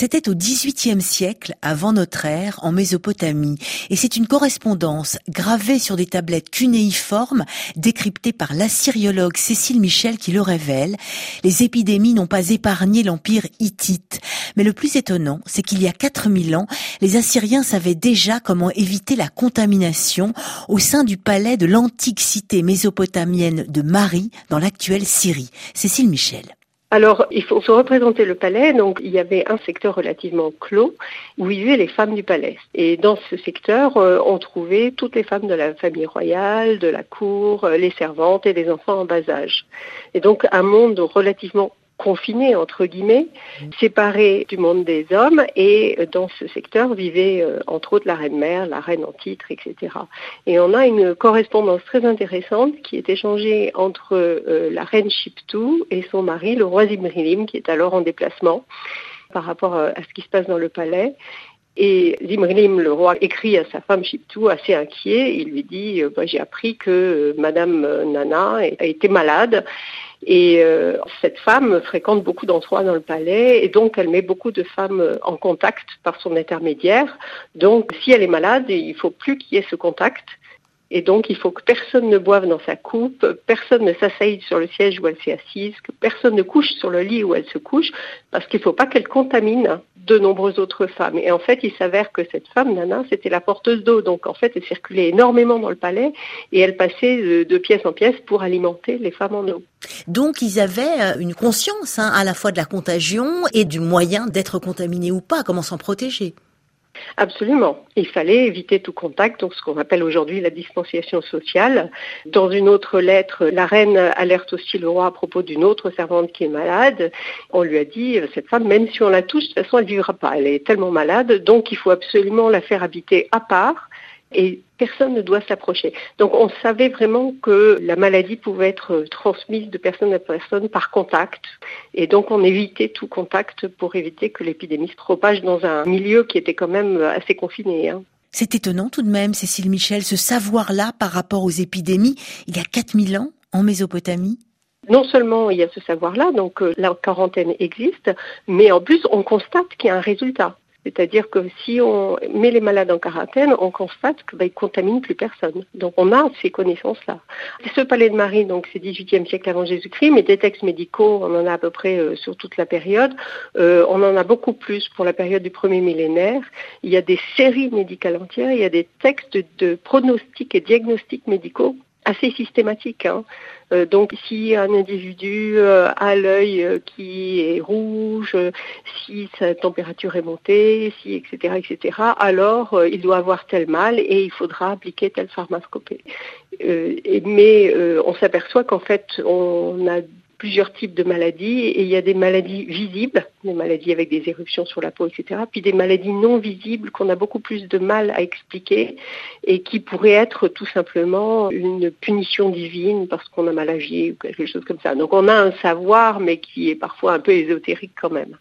C'était au XVIIIe siècle, avant notre ère, en Mésopotamie, et c'est une correspondance gravée sur des tablettes cunéiformes, décryptée par l'assyriologue Cécile Michel qui le révèle. Les épidémies n'ont pas épargné l'empire hittite. Mais le plus étonnant, c'est qu'il y a 4000 ans, les Assyriens savaient déjà comment éviter la contamination au sein du palais de l'antique cité mésopotamienne de Marie, dans l'actuelle Syrie. Cécile Michel. Alors, il faut se représenter le palais. Donc, il y avait un secteur relativement clos où vivaient les femmes du palais. Et dans ce secteur, euh, on trouvait toutes les femmes de la famille royale, de la cour, euh, les servantes et les enfants en bas âge. Et donc, un monde relativement confinés, entre guillemets, séparés du monde des hommes. Et dans ce secteur vivait, euh, entre autres, la reine-mère, la reine en titre, etc. Et on a une correspondance très intéressante qui est échangée entre euh, la reine Chiptou et son mari, le roi Zimrilim, qui est alors en déplacement par rapport à ce qui se passe dans le palais. Et Zimrilim, le roi, écrit à sa femme Chiptou, assez inquiet. Il lui dit euh, bah, J'ai appris que Madame Nana a été malade et euh, cette femme fréquente beaucoup d'endroits dans le palais et donc elle met beaucoup de femmes en contact par son intermédiaire. Donc si elle est malade, il faut plus qu'il y ait ce contact. Et donc, il faut que personne ne boive dans sa coupe, personne ne s'assaille sur le siège où elle s'est assise, que personne ne couche sur le lit où elle se couche, parce qu'il ne faut pas qu'elle contamine de nombreuses autres femmes. Et en fait, il s'avère que cette femme, Nana, c'était la porteuse d'eau. Donc, en fait, elle circulait énormément dans le palais et elle passait de, pièce en pièce pour alimenter les femmes en eau. Donc, ils avaient euh, une conscience hein, à la fois de la contagion et du moyen d'être contaminé ou pas, comment s'en protéger? Absolument. Il fallait éviter tout contact, donc ce qu'on appelle aujourd'hui la distanciation sociale. Dans une autre lettre, la reine alerte aussi le roi à propos d'une autre servante qui est malade. On lui a dit, cette femme, même si on la touche, de toute façon, elle ne vivra pas. Elle est tellement malade, donc il faut absolument la faire habiter à part et personne ne doit s'approcher. Donc on savait vraiment que la maladie pouvait être transmise de personne à personne par contact et donc on évitait tout contact pour éviter que l'épidémie se propage dans un milieu qui était quand même assez confiné. Hein. C'est étonnant tout de même, Cécile Michel, ce savoir-là par rapport aux épidémies il y a 4000 ans en Mésopotamie non seulement il y a ce savoir-là, donc euh, la quarantaine existe, mais en plus on constate qu'il y a un résultat. C'est-à-dire que si on met les malades en quarantaine, on constate qu'ils ben, ne contaminent plus personne. Donc on a ces connaissances-là. Ce palais de Marie, donc c'est 18e siècle avant Jésus-Christ, mais des textes médicaux, on en a à peu près euh, sur toute la période. Euh, on en a beaucoup plus pour la période du premier millénaire. Il y a des séries médicales entières, il y a des textes de pronostics et diagnostics médicaux assez systématiques. Hein. Euh, donc si un individu euh, a l'œil euh, qui est rouge, si sa température est montée, si etc. etc. alors il doit avoir tel mal et il faudra appliquer telle pharmacopée. mais on s'aperçoit qu'en fait on a plusieurs types de maladies et il y a des maladies visibles, des maladies avec des éruptions sur la peau, etc. Puis des maladies non visibles qu'on a beaucoup plus de mal à expliquer et qui pourraient être tout simplement une punition divine parce qu'on a mal agi ou quelque chose comme ça. Donc on a un savoir mais qui est parfois un peu ésotérique quand même.